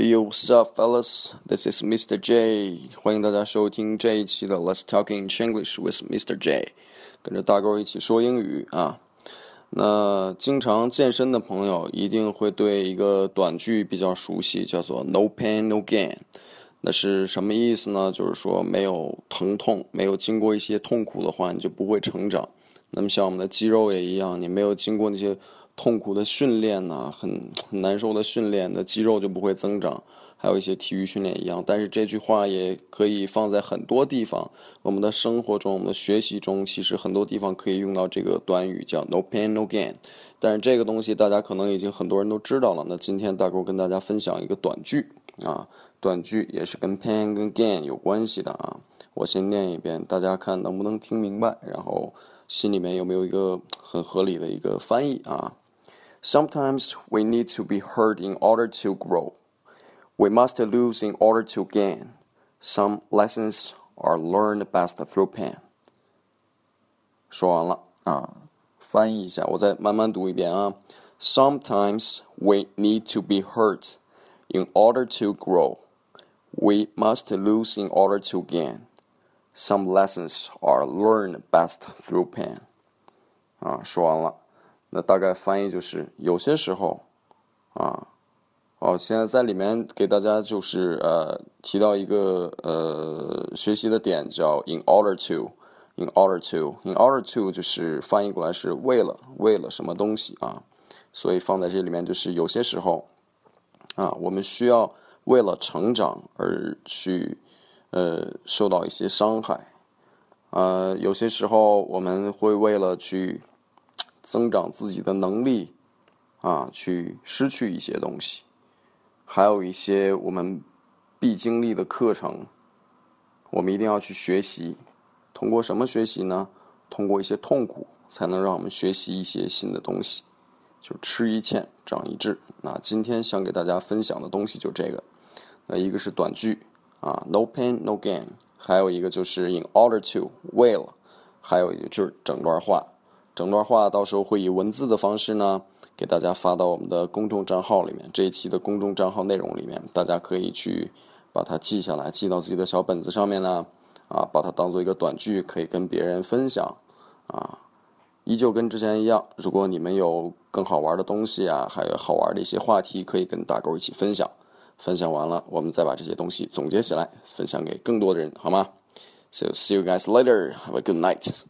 Hey, what's up, fellas? This is Mr. J. 欢迎大家收听这一期的 Let's Talk in English with Mr. J. 跟着大狗一起说英语啊。那经常健身的朋友一定会对一个短句比较熟悉，叫做 “No pain, no gain”。那是什么意思呢？就是说没有疼痛，没有经过一些痛苦的话，你就不会成长。那么像我们的肌肉也一样，你没有经过那些痛苦的训练呐，很很难受的训练，那肌肉就不会增长。还有一些体育训练一样，但是这句话也可以放在很多地方，我们的生活中、我们的学习中，其实很多地方可以用到这个短语，叫 “no pain no gain”。但是这个东西大家可能已经很多人都知道了。那今天大狗跟大家分享一个短句啊，短句也是跟 pain 跟 gain 有关系的啊。我先念一遍，大家看能不能听明白，然后心里面有没有一个很合理的一个翻译啊 ？Sometimes we need to be hurt in order to grow. We must lose in order to gain. Some lessons are learned best through pain. 说完了啊，翻译一下，我再慢慢读一遍啊。Sometimes we need to be hurt in order to grow. We must lose in order to gain. Some lessons are learned best through pain. 啊，说完了， 那大概翻译就是有些时候啊。哦，现在在里面给大家就是呃提到一个呃学习的点，叫 in order to，in order to，in order to 就是翻译过来是为了为了什么东西啊，所以放在这里面就是有些时候啊，我们需要为了成长而去呃受到一些伤害，呃有些时候我们会为了去增长自己的能力啊，去失去一些东西。还有一些我们必经历的课程，我们一定要去学习。通过什么学习呢？通过一些痛苦，才能让我们学习一些新的东西。就吃一堑，长一智。那今天想给大家分享的东西就这个。那一个是短句啊，no pain no gain。还有一个就是 in order to，为了。还有一个就是整段话，整段话到时候会以文字的方式呢。给大家发到我们的公众账号里面，这一期的公众账号内容里面，大家可以去把它记下来，记到自己的小本子上面呢，啊，把它当做一个短句，可以跟别人分享，啊，依旧跟之前一样，如果你们有更好玩的东西啊，还有好玩的一些话题，可以跟大狗一起分享，分享完了，我们再把这些东西总结起来，分享给更多的人，好吗？So see you guys later. Have a good night.